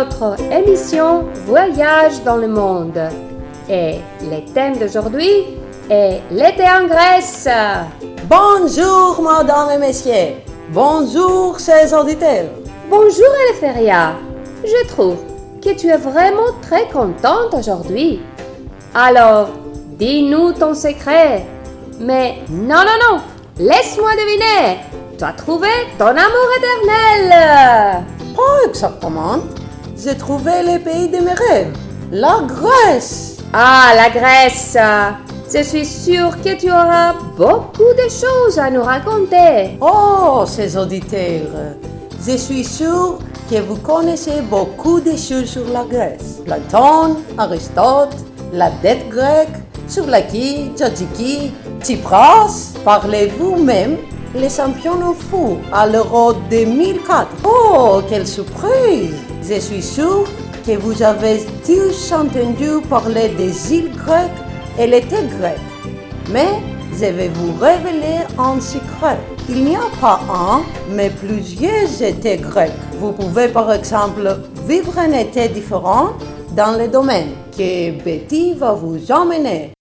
Notre émission Voyage dans le monde. Et le thème d'aujourd'hui est l'été en Grèce. Bonjour, madame et messieurs. Bonjour, chers auditeurs. Bonjour Eleftheria. Je trouve que tu es vraiment très contente aujourd'hui. Alors, dis-nous ton secret. Mais non, non, non, laisse-moi deviner. Tu as trouvé ton amour éternel. Pas exactement. J'ai trouvé le pays de mes rêves, la Grèce. Ah, la Grèce. Je suis sûre que tu auras beaucoup de choses à nous raconter. Oh, ces auditeurs, je suis sûr que vous connaissez beaucoup de choses sur la Grèce. Platon, Aristote, la dette grecque, Souvlaki, Tsipras. Parlez-vous même les champions fou à l'Euro 2004. Oh, quelle surprise! Je suis sûr que vous avez tous entendu parler des îles grecques et l'été grec. Mais je vais vous révéler un secret. Il n'y a pas un, mais plusieurs étés grecs. Vous pouvez par exemple vivre un été différent dans le domaine que Betty va vous emmener.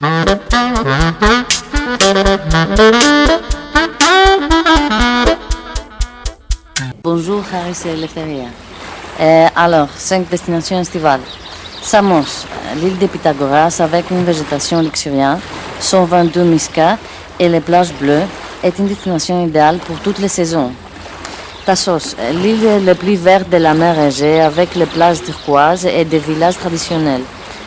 Bonjour, Harry, c'est Eleftheria. Euh, alors, cinq destinations estivales. Samos, l'île de Pythagoras avec une végétation luxuriante, 122 miscas et les plages bleues est une destination idéale pour toutes les saisons. Tassos, l'île la plus verte de la mer Égée avec les plages turquoises et des villages traditionnels.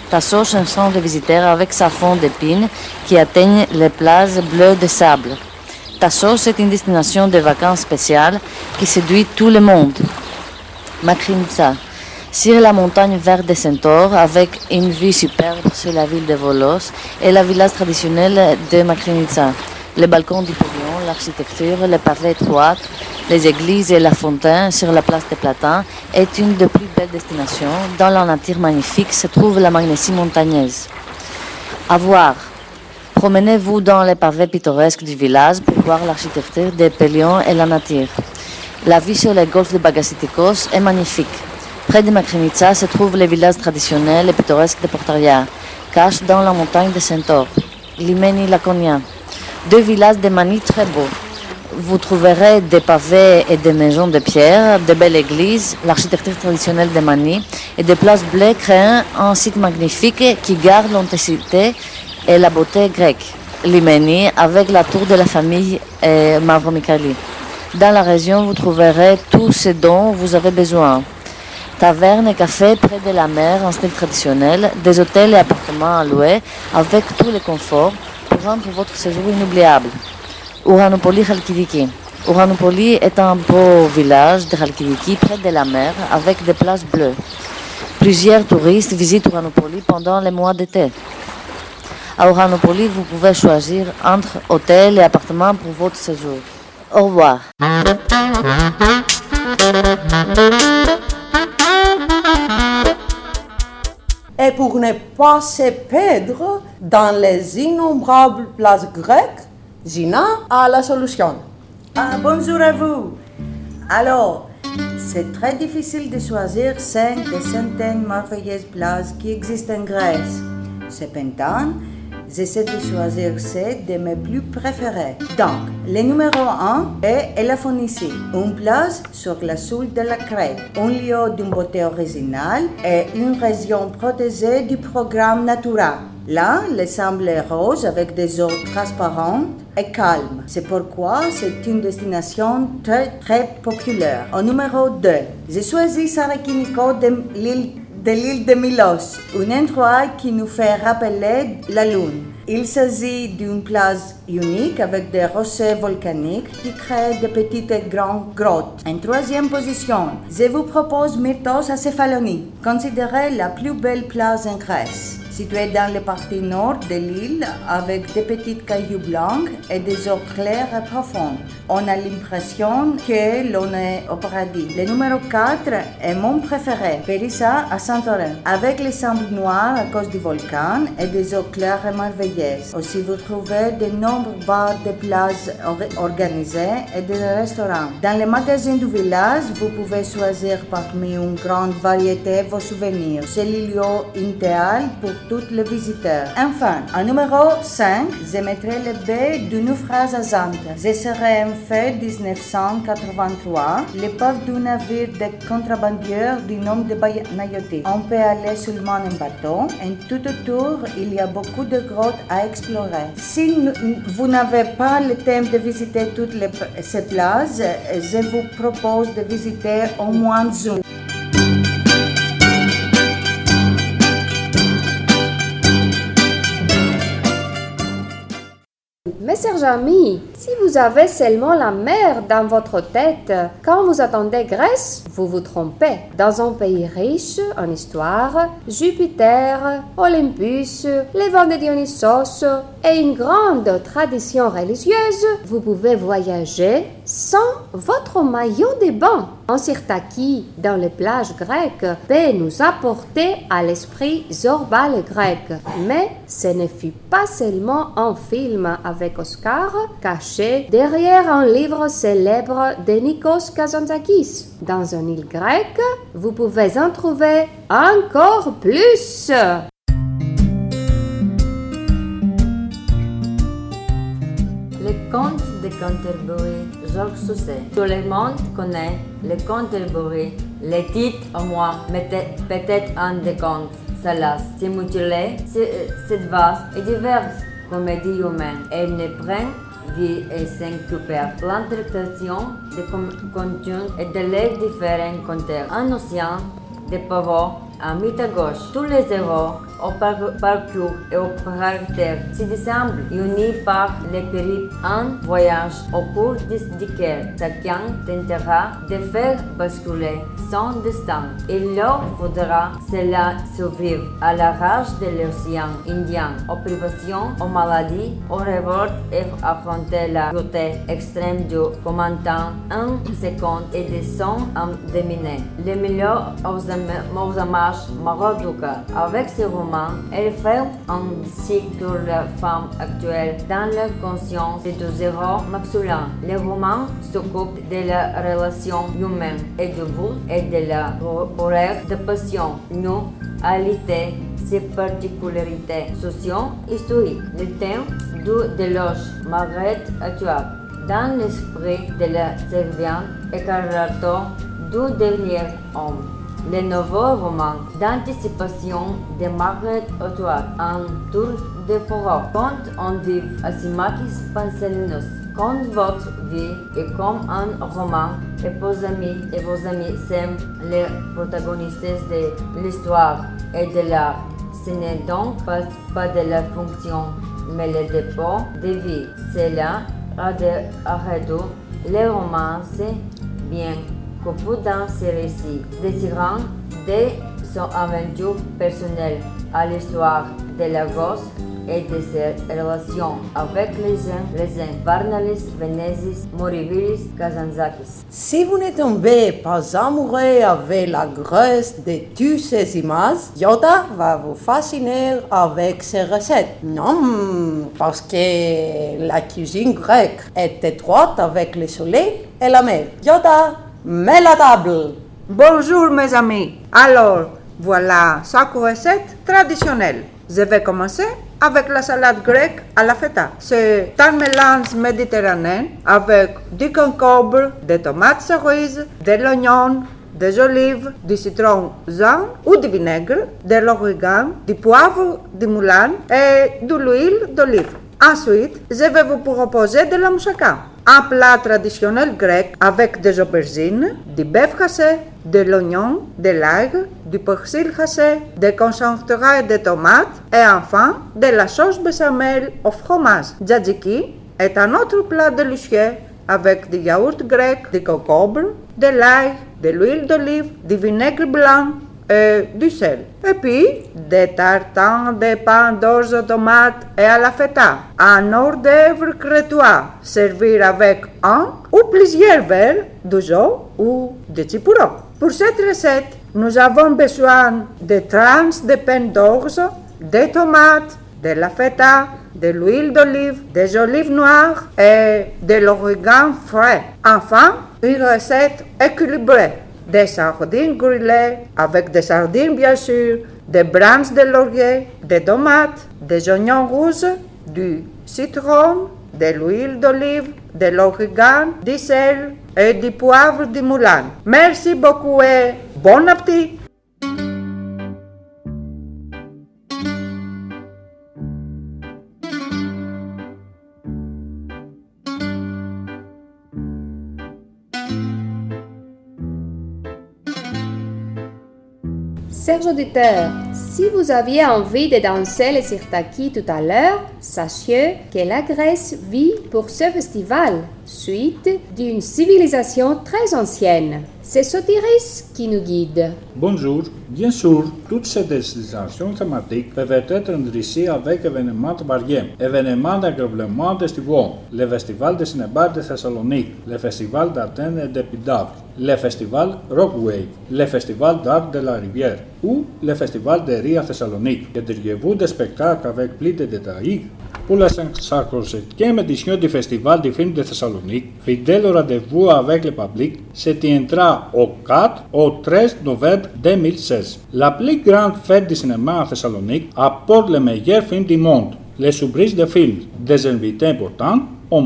Tassos, un centre de visiteurs avec sa fond d'épines qui atteigne les plages bleues de sable. Tassos est une destination de vacances spéciale qui séduit tout le monde. Makrinitsa, sur la montagne verte des Centaures avec une vue superbe sur la ville de Volos et la village traditionnelle de Makrinitsa. Les balcons du pavillon, l'architecture, les pavés étroits, les églises et la fontaine sur la place des Platins est une des plus belles destinations. Dans la nature magnifique se trouve la Magnésie montagneuse. À voir. Promenez-vous dans les pavés pittoresques du village l'architecture des et la nature. La vue sur le golfe de Bagasitikos est magnifique. Près de Makrinitsa se trouve le village traditionnel et pittoresque de Portaria, cache dans la montagne de Centaure, Limeni Laconia. Deux villages de Mani très beaux. Vous trouverez des pavés et des maisons de pierre, de belles églises, l'architecture traditionnelle de Mani et des places bleues créant un site magnifique qui garde l'authenticité et la beauté grecque. Limeni avec la tour de la famille euh, Mavromikali. Dans la région, vous trouverez tout ce dont vous avez besoin. Taverne et café près de la mer en style traditionnel, des hôtels et appartements à louer avec tous les conforts pour rendre votre séjour inoubliable. Ouranopoli Khalkidiki. Ouranopoli est un beau village de Khalkidiki près de la mer avec des plages bleues. Plusieurs touristes visitent Ouranopoli pendant les mois d'été. À Ouranopoli, vous pouvez choisir entre hôtel et appartement pour votre séjour. Au revoir. Et pour ne pas se perdre dans les innombrables places grecques, Gina a la solution. Ah, bonjour à vous. Alors, c'est très difficile de choisir cinq des centaines merveilleuses places qui existent en Grèce. Cependant, j'essaie de choisir sept de mes plus préférés. Donc, le numéro 1 est Elaphonicie, une place sur la soule de la Crète, un lieu d'une beauté originale et une région protégée du programme Natura. Là, le sable est rose avec des eaux transparentes et calmes. C'est pourquoi c'est une destination très très populaire. Au numéro 2, j'ai choisi Sarakiniko de l'île de l'île de Milos, un endroit qui nous fait rappeler la Lune. Il s'agit d'une place unique avec des rochers volcaniques qui créent de petites et grandes grottes. En troisième position, je vous propose Myrtos à Céphalonie, considérée la plus belle place en Grèce. Situé dans le partie nord de l'île avec des petites cailloux blancs et des eaux claires et profondes. On a l'impression que l'on est au paradis. Le numéro 4 est mon préféré, Périssa à Santorin, avec les sable noirs à cause du volcan et des eaux claires et merveilleuses. Aussi, vous trouvez de nombreux bars de plages organisés et des restaurants. Dans les magasins du village, vous pouvez choisir parmi une grande variété vos souvenirs. C'est lieu idéal pour tous les visiteurs. Enfin, en numéro 5, je mettrai le B du naufrage à Zante. Ce serait en fait 1983, l'épave du navire de contrebandiers du nom de Nayote. On peut aller seulement en bateau et tout autour, il y a beaucoup de grottes à explorer. Si vous n'avez pas le temps de visiter toutes ces places, je vous propose de visiter au moins Zoom. Chers amis, si vous avez seulement la mer dans votre tête, quand vous attendez Grèce, vous vous trompez. Dans un pays riche en histoire, Jupiter, Olympus, les vents de Dionysos et une grande tradition religieuse, vous pouvez voyager sans votre maillot de bain. Un sirtaki dans les plages grecques peut nous apporter à l'esprit Zorbal grec. Mais ce ne fut pas seulement un film avec Oscar caché derrière un livre célèbre de Nikos Kazantzakis. Dans une île grecque, vous pouvez en trouver encore plus. Canterbury, Georges Sousset. Tout le monde connaît le Canterbury. Les titres, au moins, peut-être un des contes. Salas, c'est mutilé, c'est vaste et diverse comédie humaine. Elle ne prend vie et s'occupe l'interprétation des contenus et de les différents conteurs. Un océan de pavots à mythe à gauche. Tous les héros au parcours et au caractère se ressemblent, unis par les périples un voyage au cours duquel chacun tentera de faire basculer son destin. Il leur faudra cela survivre à la rage de l'océan Indien, aux privations, aux maladies, aux révoltes et affronter la beauté extrême du commandant un second et de son âme déminé. Le meilleur aux hommages Maroduka avec ses romans elle fait un cycle la femme actuelle dans la conscience de héros masculins. Le roman s'occupe de la relation humaine et de vous et de la horreur de passion, nous, alité, ses particularités socio-historiques. Le thème du déloge Margaret Atwood dans l'esprit de la serviante et Carrato du dernier homme. Le nouveau roman d'anticipation de Margaret Atwood, Un tour de forêt, conte en div Asimakis Panselinos. Quand votre vie est comme un roman et vos amis et vos amis s'aiment les protagonistes de l'histoire et de l'art, ce n'est donc pas, de la fonction, mais le dépôt de vie. Là, à de Arredo, les romances bien beaucoup dans ses récits, désirant de son aventure personnelle à l'histoire de la gosse et de ses relations avec les uns, les uns, Varnalis, Venesis, Morivilis, Kazantzakis. Si vous ne tombez pas amoureux avec la Grèce de toutes ces images, Yoda va vous fasciner avec ses recettes. Non, parce que la cuisine grecque est étroite avec le soleil et la mer. Yoda, Mets la table. Bonjour mes amis. Alors, voilà cinq recettes traditionnelles. Je vais commencer avec la salade grecque à la feta. C'est un mélange méditerranéen avec du concombre, des tomates cerises, de l'oignon, des olives, du citron jaune ou du vinaigre, de l'origan, du poivre, du moulin et de l'huile d'olive. Ensuite, je vais vous proposer de la moussaka un plat traditionnel grec avec des aubergines, du bœuf haché, de l'oignon, de l'ail, du persil haché, des concentrés de tomates et enfin de la sauce béchamel au fromage. Djadjiki est un autre plat délicieux avec du yaourt grec, du concombre, de l'ail, de l'huile d'olive, du vinaigre blanc et du sel. Et puis, des tartins de pain d'orge aux tomates et à la feta. Un hors d'œuvre crétois, servir avec un ou plusieurs verres de jus ou de chipouro. Pour cette recette, nous avons besoin de tranches de pain d'orge, des tomates, de la feta, de l'huile d'olive, des olives noires et de l'origan frais. Enfin, une recette équilibrée. Des sardines grillées avec des sardines bien sûr, des branches de laurier, des tomates, des oignons rouges, du citron, de l'huile d'olive, de l'origan, du sel et du poivre du moulin. Merci beaucoup et bon appétit! Serge auditeur, si vous aviez envie de danser les sirtaki tout à l'heure, sachez que la Grèce vit pour ce festival, suite d'une civilisation très ancienne. C'est Sotiris qui nous guide. Bonjour. Bien sûr, toutes ces destinations thématiques peuvent être enrichies avec événements variés. Événements d'englobement estivaux, le Festival de cinéma de Thessalonique, le Festival d'Athènes et de Pindar, le Festival Rockway, le Festival d'art de la Rivière ou le Festival de Ria Thessalonique. Intriguez-vous des spectacles avec plus de détails? που λασανξάρχωσε και με τη Σιόντι Φεστιβάλ τη Φίλμ τη Θεσσαλονίκη, φιντέλο ραντεβού avec le public, σε τη εντρά ο Κατ, ο Τρες Νοβέμπ 2016. La Plic Grand Fête du Cinéma Θεσσαλονίκη, από le meilleur film du monde, Les Soubrises de Film, des invités importants, au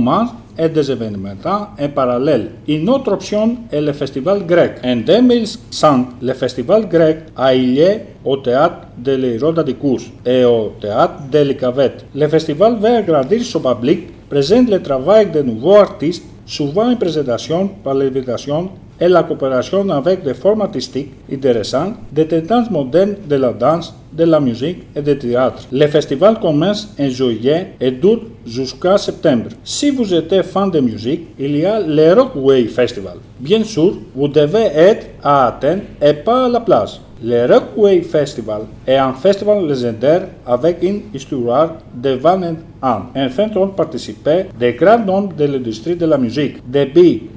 et des événements en parallèle. Une autre option est le festival grec. En 2005, le festival grec a eu lieu au théâtre de l'Hérodadicus et au théâtre de l'Icavette. Le festival veut agrandir son public, présente le travail de nouveaux artistes, souvent une présentation par l'invitation et la coopération avec des formes artistiques intéressantes, des tendances modernes de la danse, de la musique et du théâtre. Le festival commence en juillet et dure jusqu'à septembre. Si vous êtes fan de musique, il y a le Rockway Festival. Bien sûr, vous devez être à Athènes et pas à la place. Le Rockway Festival est un festival légendaire avec une histoire de 20 ans. Enfin, ont participé des grands noms de l'industrie de la musique.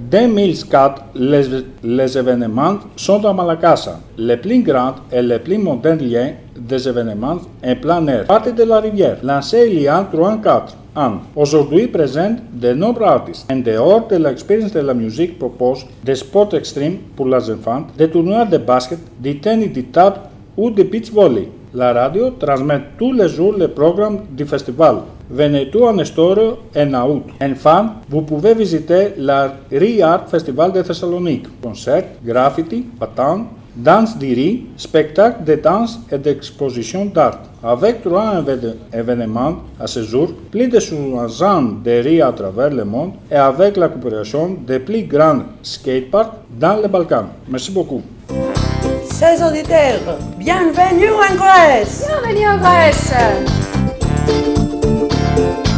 Depuis 2004, les, les événements sont à Malakassa, les plus grands et les plus modernes liens des événements en plein air. Partie de la rivière, lancée il y a 34 ans. Aujourd'hui présente de nombreux artistes. En dehors de l'expérience de la musique, propose des sports extrêmes pour les enfants, des tournois de basket, du tennis de table ou de beach volley. La radio transmet tous les jours le programme du festival. Venez tout en histoire en août. Enfin, vous pouvez visiter la Art Festival de Thessalonique. Concerts, graffiti, patins, danse d'iri, spectacle de danse et d'exposition d'art. Avec trois événements à ce jour, plus de 60 de riz à travers le monde et avec la coopération des plus grands skateparks dans les Balkans. Merci beaucoup. Chers auditeurs, bienvenue en Grèce Bienvenue en Grèce Thank you.